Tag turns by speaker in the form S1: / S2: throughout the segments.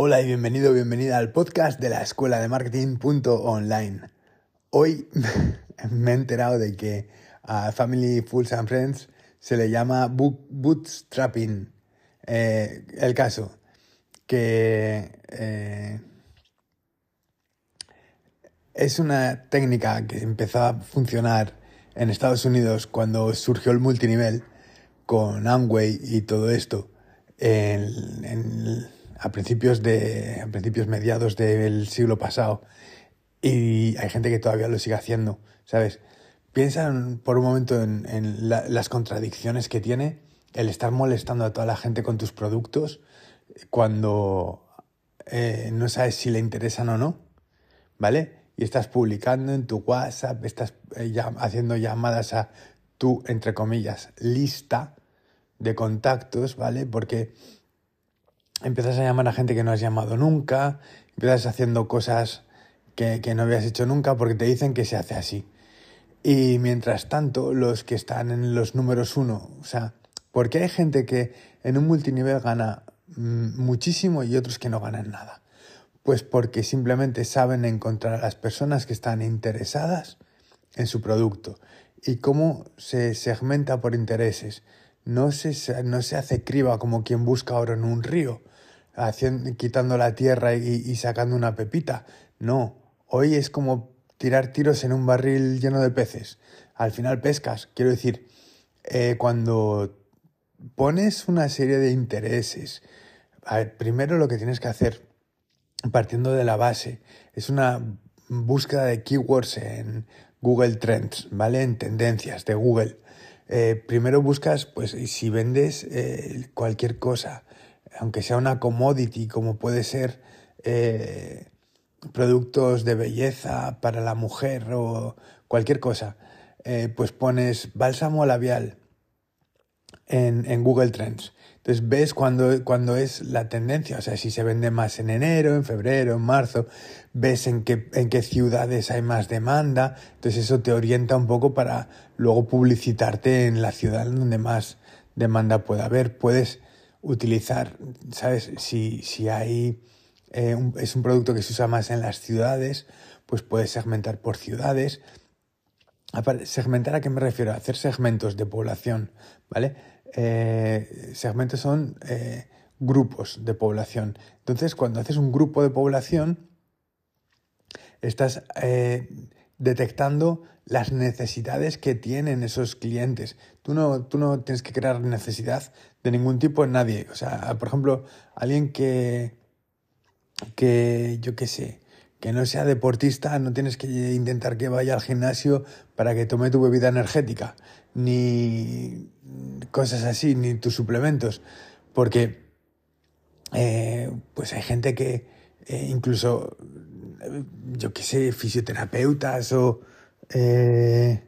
S1: Hola y bienvenido, bienvenida al podcast de la escuela de marketing.online. Hoy me he enterado de que a Family Fools and Friends se le llama bootstrapping. Eh, el caso, que eh, es una técnica que empezó a funcionar en Estados Unidos cuando surgió el multinivel con Amway y todo esto a principios de a principios mediados del siglo pasado y hay gente que todavía lo sigue haciendo, ¿sabes? Piensan por un momento en, las contradicciones que tiene el estar molestando a toda la gente con tus productos cuando eh, no sabes si le interesan o no, ¿vale? Y estás publicando en tu WhatsApp, estás eh, haciendo llamadas a tu, entre comillas, lista de contactos, ¿vale? Porque empiezas a llamar a gente que no has llamado nunca, empiezas haciendo cosas que, no habías hecho nunca porque te dicen que se hace así. Y mientras tanto, los que están en los números uno, o sea, porque hay gente que en un multinivel gana mm, muchísimo y otros que no ganan nada. Pues porque simplemente saben encontrar a las personas que están interesadas en su producto y cómo se segmenta por intereses. No se, no se hace criba como quien busca oro en un río, haciendo, quitando la tierra y, sacando una pepita. No, hoy es como tirar tiros en un barril lleno de peces. Al final pescas. Quiero decir, eh, cuando pones una serie de intereses, primero lo que tienes que hacer, partiendo de la base, es una búsqueda de keywords en Google Trends, ¿vale? En tendencias de Google. Eh, primero buscas, pues, si vendes eh, cualquier cosa, aunque sea una commodity, como puede ser eh, productos de belleza para la mujer o cualquier cosa, eh, pues pones bálsamo labial en, Google Trends. Entonces ves cuando, cuando es la tendencia, o sea, si se vende más en enero, en febrero, en marzo, ves en qué, en qué ciudades hay más demanda, entonces eso te orienta un poco para luego publicitarte en la ciudad donde más demanda pueda haber. Puedes utilizar, ¿sabes? Si, si hay, eh, es un producto que se usa más en las ciudades, pues puedes segmentar por ciudades. Segmentar a qué me refiero? Hacer segmentos de población, ¿vale? Eh, segmentos son eh, grupos de población. Entonces, cuando haces un grupo de población, estás detectando las necesidades que tienen esos clientes. Tú no, tú no tienes que crear necesidad de ningún tipo en nadie. O sea, por ejemplo, alguien que, que yo qué sé, que no sea deportista, no tienes que intentar que vaya al gimnasio para que tome tu bebida energética, ni cosas así, ni tus suplementos, porque eh, pues hay gente que eh, incluso, yo qué sé, fisioterapeutas o eh,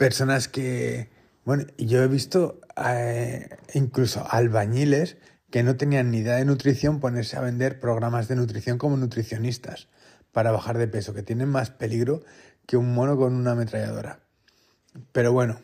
S1: personas que, bueno, yo he visto eh, incluso albañiles que no tenían ni idea de nutrición ponerse a vender programas de nutrición como nutricionistas para bajar de peso, que tienen más peligro que un mono con una ametralladora. Pero bueno,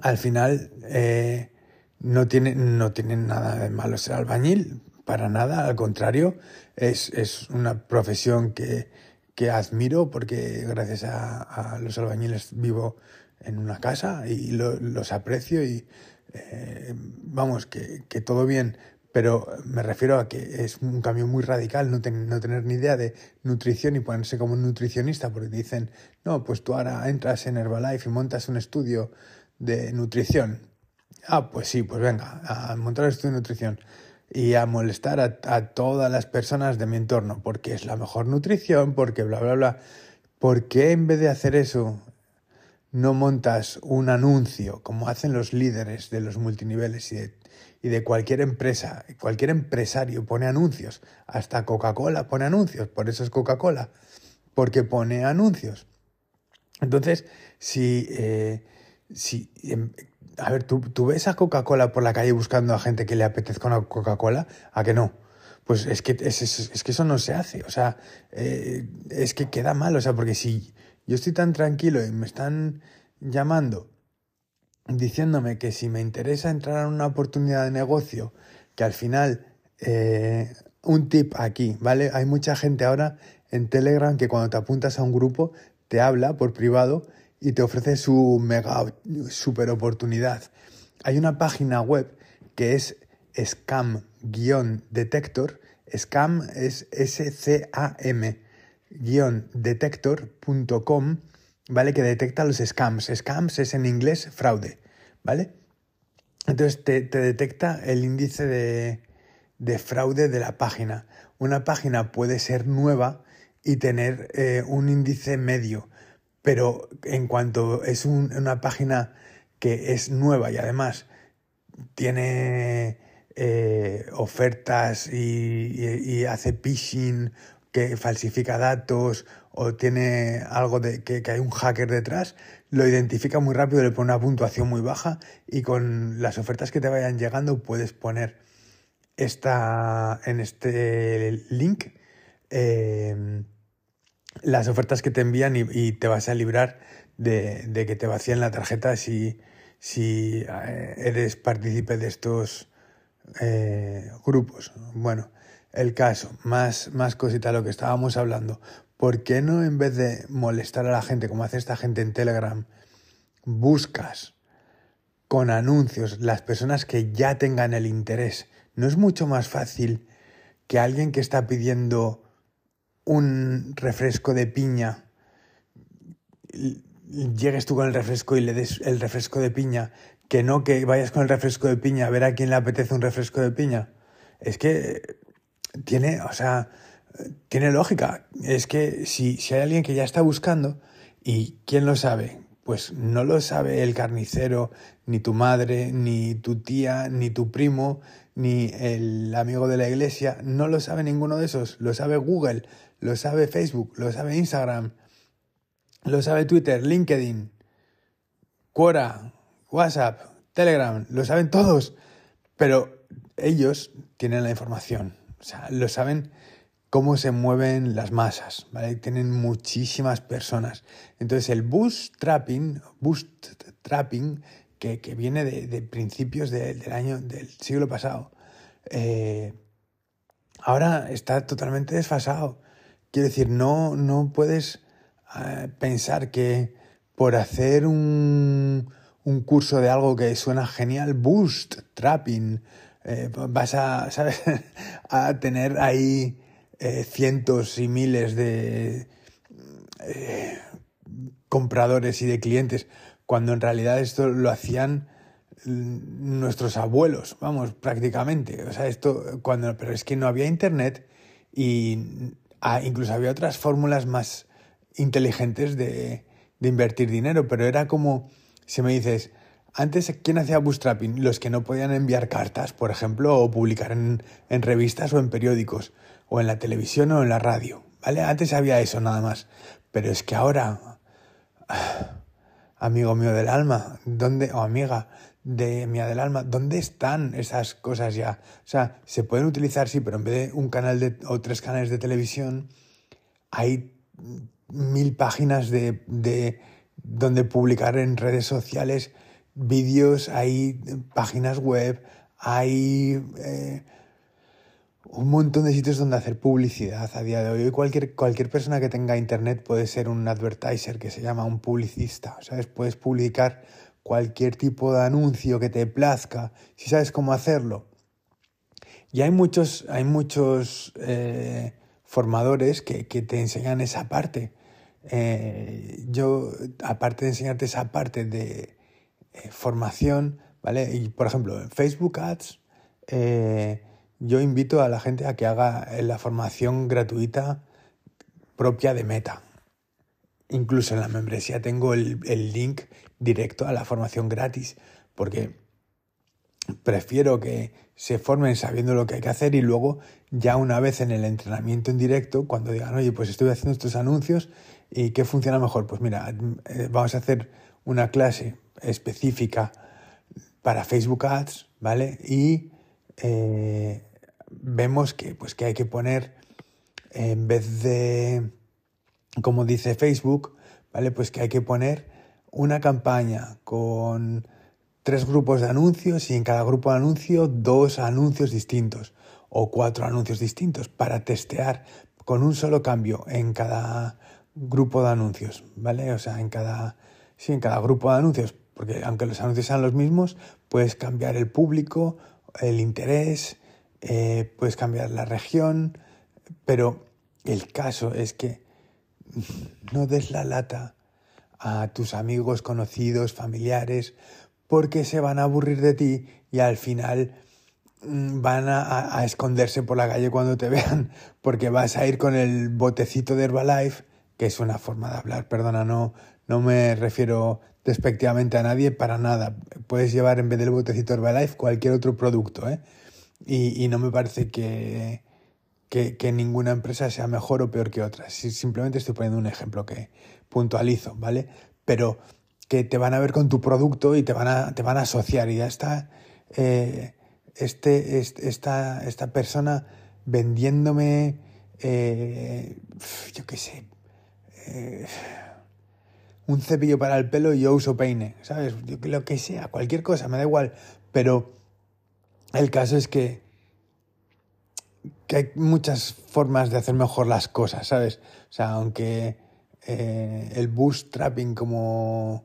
S1: al final eh, no, tiene, no tienen nada de malo ser albañil, para nada, al contrario, es, es una profesión que, que admiro porque gracias a, los albañiles vivo en una casa y los aprecio y eh, vamos, que, todo bien, pero me refiero a que es un cambio muy radical no, no tener ni idea de nutrición y ponerse como un nutricionista porque dicen, no, pues tú ahora entras en Herbalife y montas un estudio de nutrición. Ah, pues sí, pues venga, a montar un estudio de nutrición y a molestar a, todas las personas de mi entorno, porque es la mejor nutrición, porque bla, bla, bla. ¿Por qué en vez de hacer eso no montas un anuncio como hacen los líderes de los multiniveles y de, cualquier empresa? Cualquier empresario pone anuncios, hasta Coca-Cola pone anuncios, por eso es Coca-Cola, porque pone anuncios. Entonces, si, eh, si em, a ver, ¿tú, ves a Coca-Cola por la calle buscando a gente que le apetezca una Coca-Cola? ¿A que no? Pues es que, es, que eso no se hace, o sea, eh, es que queda mal, o sea, porque si yo estoy tan tranquilo y me están llamando diciéndome que si me interesa entrar en una oportunidad de negocio, que al final eh, un tip aquí, ¿vale? Hay mucha gente ahora en Telegram que cuando te apuntas a un grupo te habla por privado y te ofrece su mega super oportunidad. Hay una página web que es scam-detector. Scam es S-C-A-M detector.com, ¿vale? Que detecta los scams. Scams es en inglés fraude, ¿vale? Entonces te, detecta el índice de, de, fraude de la página. Una página puede ser nueva y tener eh, un índice medio, pero en cuanto es una página que es nueva y además tiene eh, ofertas y, hace phishing, que falsifica datos o tiene algo de que, hay un hacker detrás, lo identifica muy rápido, le pone una puntuación muy baja y con las ofertas que te vayan llegando puedes poner esta, en este link eh, las ofertas que te envían y, te vas a librar de, que te vacíen la tarjeta si, eh, eres partícipe de estos eh, grupos. Bueno, el caso, más, más cosita lo que estábamos hablando. ¿Por qué no en vez de molestar a la gente como hace esta gente en Telegram, buscas con anuncios las personas que ya tengan el interés? ¿No es mucho más fácil que alguien que está pidiendo un refresco de piña, llegues tú con el refresco y le des el refresco de piña, que no que vayas con el refresco de piña a ver a quién le apetece un refresco de piña. Es que tiene, o sea, tiene lógica. Es que si, si hay alguien que ya está buscando, ¿y quién lo sabe? Pues no lo sabe el carnicero, ni tu madre, ni tu tía, ni tu primo, ni el amigo de la iglesia, no lo sabe ninguno de esos, lo sabe Google, lo sabe Facebook, lo sabe Instagram, lo sabe Twitter, LinkedIn, Quora, WhatsApp, Telegram, lo saben todos, pero ellos tienen la información, o sea, lo saben cómo se mueven las masas, ¿vale? Tienen muchísimas personas. Entonces el boost trapping, boost trapping, que, viene de, principios del año, del siglo pasado, eh, ahora está totalmente desfasado. Quiero decir, no, no puedes eh, pensar que por hacer un, un, curso de algo que suena genial, boost, trapping, eh, vas a, ¿sabes? a tener ahí eh, cientos y miles de compradores y de clientes, cuando en realidad esto lo hacían nuestros abuelos, vamos, prácticamente. O sea, esto cuando, pero es que no había internet y Ah, incluso había otras fórmulas más inteligentes de, invertir dinero, pero era como, si me dices, antes, ¿quién hacía bootstrapping? Los que no podían enviar cartas, por ejemplo, o publicar en, revistas o en periódicos, o en la televisión o en la radio, ¿vale? Antes había eso nada más, pero es que ahora, amigo mío del alma, ¿dónde, o amiga, de Mía del Alma, ¿dónde están esas cosas ya? O sea, se pueden utilizar, sí, pero en vez de un canal de, o tres canales de televisión, hay mil páginas de, de donde publicar en redes sociales vídeos, hay páginas web, hay eh, un montón de sitios donde hacer publicidad a día de hoy. Cualquier, cualquier persona que tenga internet puede ser un advertiser, que se llama un publicista. ¿sabes? Puedes publicar cualquier tipo de anuncio que te plazca, si sabes cómo hacerlo. Y hay muchos, hay muchos eh, formadores que, te enseñan esa parte. Eh, yo, aparte de enseñarte esa parte de eh, formación, ¿vale? Y por ejemplo, en Facebook Ads, yo invito a la gente a que haga la formación gratuita propia de Meta. Incluso en la membresía tengo el, link directo a la formación gratis, porque prefiero que se formen sabiendo lo que hay que hacer y luego ya una vez en el entrenamiento en directo, cuando digan, oye, pues estoy haciendo estos anuncios y qué funciona mejor, pues mira, eh, vamos a hacer una clase específica para Facebook Ads, ¿vale? Y eh, vemos que, pues, que hay que poner, en vez de como dice Facebook, ¿vale? Pues que hay que poner una campaña con tres grupos de anuncios y en cada grupo de anuncio dos anuncios distintos. o cuatro anuncios distintos para testear con un solo cambio en cada grupo de anuncios, ¿vale? O sea, en cada, sí, en cada grupo de anuncios, porque aunque los anuncios sean los mismos, puedes cambiar el público, el interés, eh, puedes cambiar la región, pero el caso es que no des la lata a tus amigos, conocidos, familiares, porque se van a aburrir de ti y al final mm, van a, esconderse por la calle cuando te vean, porque vas a ir con el botecito de Herbalife, que es una forma de hablar, perdona, no, no me refiero despectivamente a nadie para nada. Puedes llevar en vez del botecito Herbalife cualquier otro producto, ¿eh? Y, no me parece que, que, ninguna empresa sea mejor o peor que otra. Simplemente estoy poniendo un ejemplo que puntualizo, ¿vale? Pero que te van a ver con tu producto y te van a, te van a asociar y ya está eh, este, esta, esta persona vendiéndome, eh, yo qué sé, eh, un cepillo para el pelo y yo uso peine, ¿sabes? Lo que sea, cualquier cosa, me da igual. Pero el caso es que, que hay muchas formas de hacer mejor las cosas, ¿sabes? O sea, aunque eh, el bootstrapping, como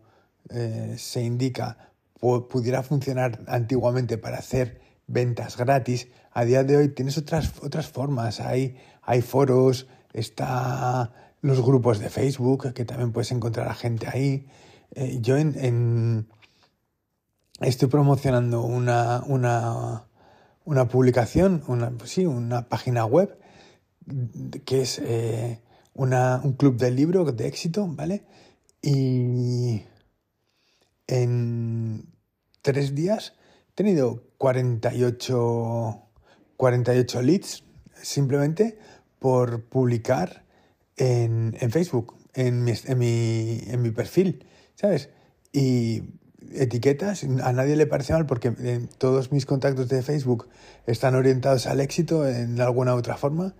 S1: eh, se indica, pudiera funcionar antiguamente para hacer ventas gratis, a día de hoy tienes otras, otras formas. Hay, hay foros, está los grupos de Facebook, que también puedes encontrar a gente ahí. Eh, yo en, estoy promocionando una, una, una publicación, una, sí, una página web que es eh, una, un club de libro de éxito, ¿vale? Y en tres días he tenido 48, 48 leads simplemente por publicar en, Facebook, en mi, en, mi, en mi perfil, ¿sabes? Y etiquetas, a nadie le parece mal porque eh, todos mis contactos de Facebook están orientados al éxito en alguna otra forma,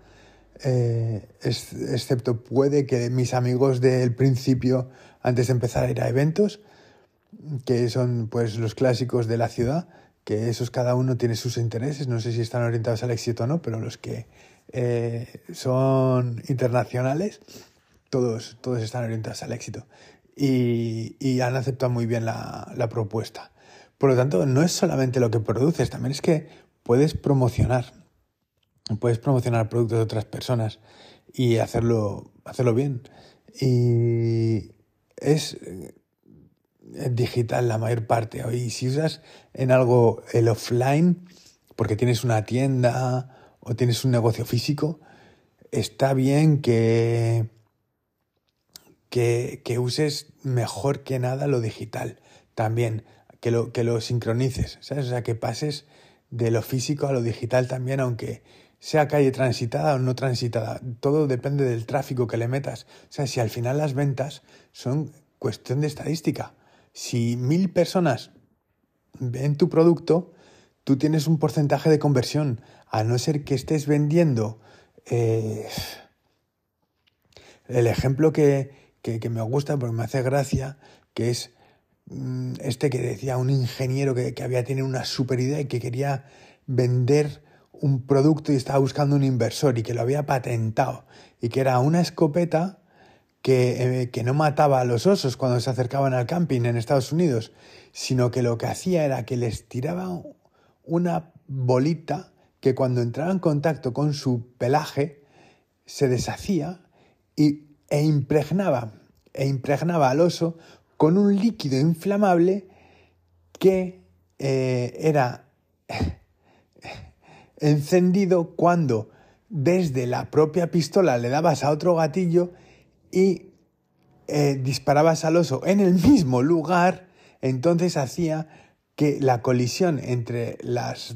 S1: eh, excepto puede que mis amigos del principio, antes de empezar a ir a eventos, que son pues los clásicos de la ciudad, que esos cada uno tiene sus intereses, no sé si están orientados al éxito o no, pero los que eh, son internacionales, todos, todos están orientados al éxito y, han aceptado muy bien la, propuesta. Por lo tanto, no es solamente lo que produces, también es que puedes promocionar, puedes promocionar productos de otras personas y hacerlo, hacerlo bien. Y es digital la mayor parte. Y si usas en algo el offline, porque tienes una tienda o tienes un negocio físico, está bien que, que, uses mejor que nada lo digital. También que lo, que lo sincronices. O sea, que pases de lo físico a lo digital también, aunque sea calle transitada o no transitada. Todo depende del tráfico que le metas. O sea, si al final las ventas son cuestión de estadística. Si mil personas ven tu producto, tú tienes un porcentaje de conversión, a no ser que estés vendiendo. Eh, el ejemplo que, me gusta, porque me hace gracia, que es mm, este que decía un ingeniero que, que, había tenido una super idea y que quería vender un producto y estaba buscando un inversor y que lo había patentado y que era una escopeta que, eh, que no mataba a los osos cuando se acercaban al camping en Estados Unidos, sino que lo que hacía era que les tiraba una bolita que cuando entraba en contacto con su pelaje se deshacía y, e, impregnaba, e impregnaba al oso con un líquido inflamable que eh, era encendido cuando desde la propia pistola le dabas a otro gatillo y eh, disparabas al oso en el mismo lugar, entonces hacía que la colisión entre, las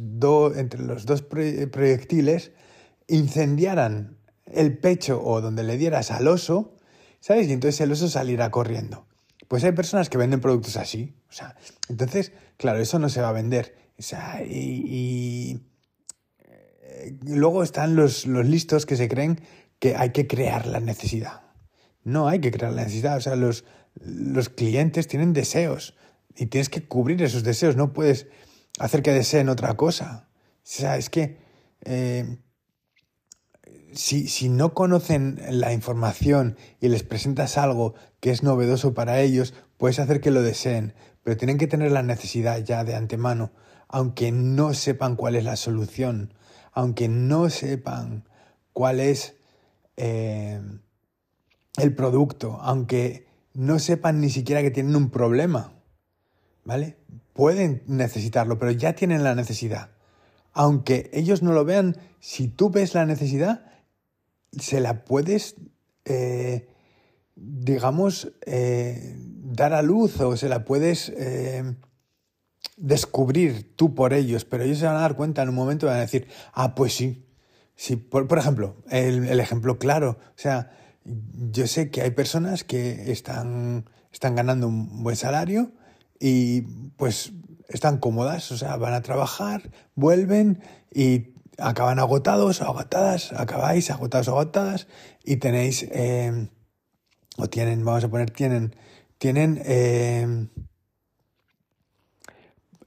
S1: entre los dos proyectiles incendiaran el pecho o donde le dieras al oso, ¿sabes? Y entonces el oso saliera corriendo. Pues hay personas que venden productos así. O sea, entonces, claro, eso no se va a vender. O sea, y, eh, luego están los, los listos que se creen que hay que crear la necesidad. No hay que crear la necesidad. O sea, los, los clientes tienen deseos y tienes que cubrir esos deseos. No puedes hacer que deseen otra cosa. O sea, es que eh, si, si, no conocen la información y les presentas algo que es novedoso para ellos, puedes hacer que lo deseen, pero tienen que tener la necesidad ya de antemano, aunque no sepan cuál es la solución, aunque no sepan cuál es eh, el producto, aunque no sepan ni siquiera que tienen un problema, ¿vale? Pueden necesitarlo, pero ya tienen la necesidad. Aunque ellos no lo vean, si tú ves la necesidad, se la puedes, eh, digamos, eh, dar a luz o se la puedes eh, descubrir tú por ellos, pero ellos se van a dar cuenta en un momento y van a decir, ah, pues sí. Sí, por, ejemplo, el, el, ejemplo claro, o sea, yo sé que hay personas que están, están ganando un buen salario y pues están cómodas, o sea, van a trabajar, vuelven y acaban agotados o agotadas, acabáis agotados o agotadas y tenéis, eh, o tienen, vamos a poner, tienen, tienen, eh,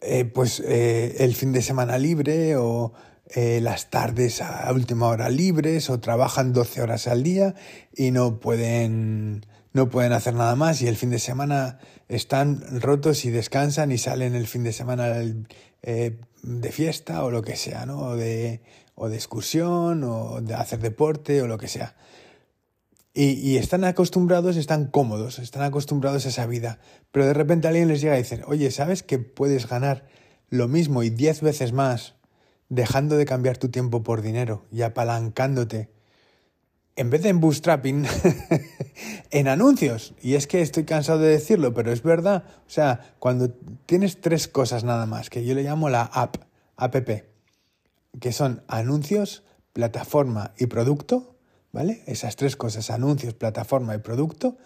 S1: eh, pues el fin de semana libre o las tardes a última hora libres o trabajan 12 horas al día y no pueden no pueden hacer nada más y el fin de semana están rotos y descansan y salen el fin de semana eh, de fiesta o lo que sea, ¿no? O de, o de excursión o de hacer deporte o lo que sea. Y, y, están acostumbrados, están cómodos, están acostumbrados a esa vida. Pero de repente alguien les llega y dice, oye, ¿sabes que puedes ganar lo mismo y diez veces más dejando de cambiar tu tiempo por dinero y apalancándote en vez de en bootstrapping, en anuncios. Y es que estoy cansado de decirlo, pero es verdad. O sea, cuando tienes tres cosas nada más, que yo le llamo la app, app, que son anuncios, plataforma y producto, ¿vale? Esas tres cosas, anuncios, plataforma y producto,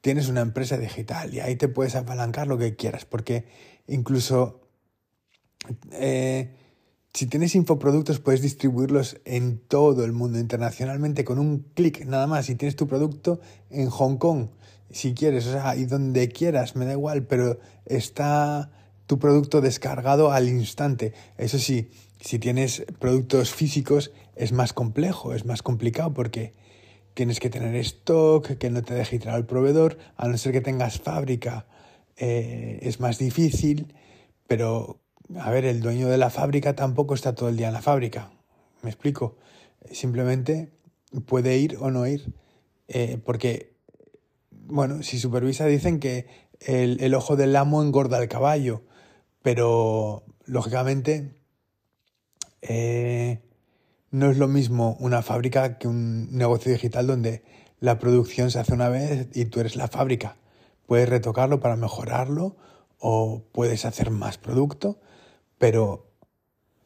S1: tienes una empresa digital y ahí te puedes apalancar lo que quieras, porque incluso... Eh, si tienes infoproductos puedes distribuirlos en todo el mundo internacionalmente con un clic nada más. Si tienes tu producto en Hong Kong, si quieres, o sea, y donde quieras, me da igual, pero está tu producto descargado al instante. Eso sí, si tienes productos físicos es más complejo, es más complicado porque tienes que tener stock, que no te deje entrar al proveedor, a no ser que tengas fábrica, eh, es más difícil, pero a ver, el dueño de la fábrica tampoco está todo el día en la fábrica. ¿Me explico? Simplemente puede ir o no ir. Eh, porque, bueno, si supervisa dicen que el, ojo del amo engorda al caballo. Pero, lógicamente, eh, no es lo mismo una fábrica que un negocio digital donde la producción se hace una vez y tú eres la fábrica. Puedes retocarlo para mejorarlo o puedes hacer más producto pero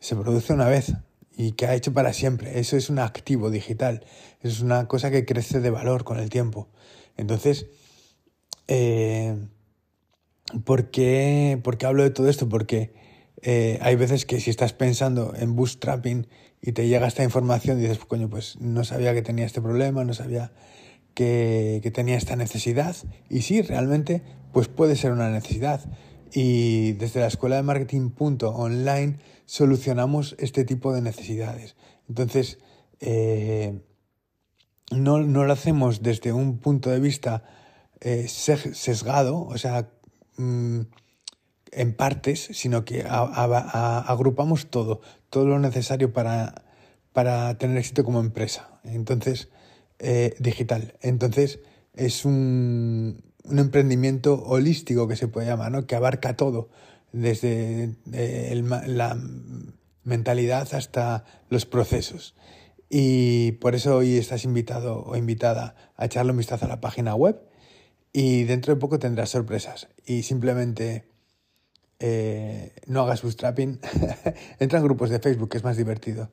S1: se produce una vez y que ha hecho para siempre. Eso es un activo digital, es una cosa que crece de valor con el tiempo. Entonces, eh, ¿por, qué, hablo de todo esto? Porque eh, hay veces que si estás pensando en bootstrapping y te llega esta información, dices, coño, pues no sabía que tenía este problema, no sabía que, tenía esta necesidad. Y sí, realmente, pues puede ser una necesidad. Y desde la Escuela de Marketing Online solucionamos este tipo de necesidades. Entonces, eh, no, lo hacemos desde un punto de vista eh, sesgado, o sea, mm, en partes, sino que agrupamos todo, todo lo necesario para, para tener éxito como empresa. Entonces, eh, digital. Entonces, es un, un emprendimiento holístico que se puede llamar, ¿no? que abarca todo, desde eh, la mentalidad hasta los procesos. Y por eso hoy estás invitado o invitada a echarle un vistazo a la página web y dentro de poco tendrás sorpresas. Y simplemente eh, no hagas bootstrapping, entra en grupos de Facebook, que es más divertido.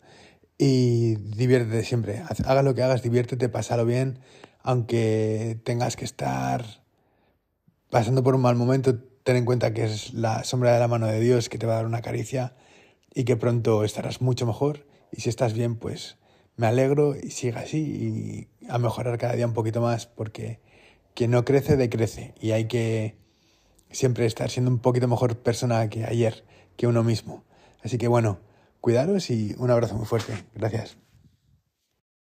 S1: Y diviértete siempre. Haga lo que hagas, diviértete, pásalo bien, aunque tengas que estar pasando por un mal momento, ten en cuenta que es la sombra de la mano de Dios que te va a dar una caricia y que pronto estarás mucho mejor. Y si estás bien, pues me alegro y siga así y a mejorar cada día un poquito más porque quien no crece decrece y hay que siempre estar siendo un poquito mejor persona que ayer, que uno mismo. Así que bueno, cuidaros y un abrazo muy fuerte. Gracias.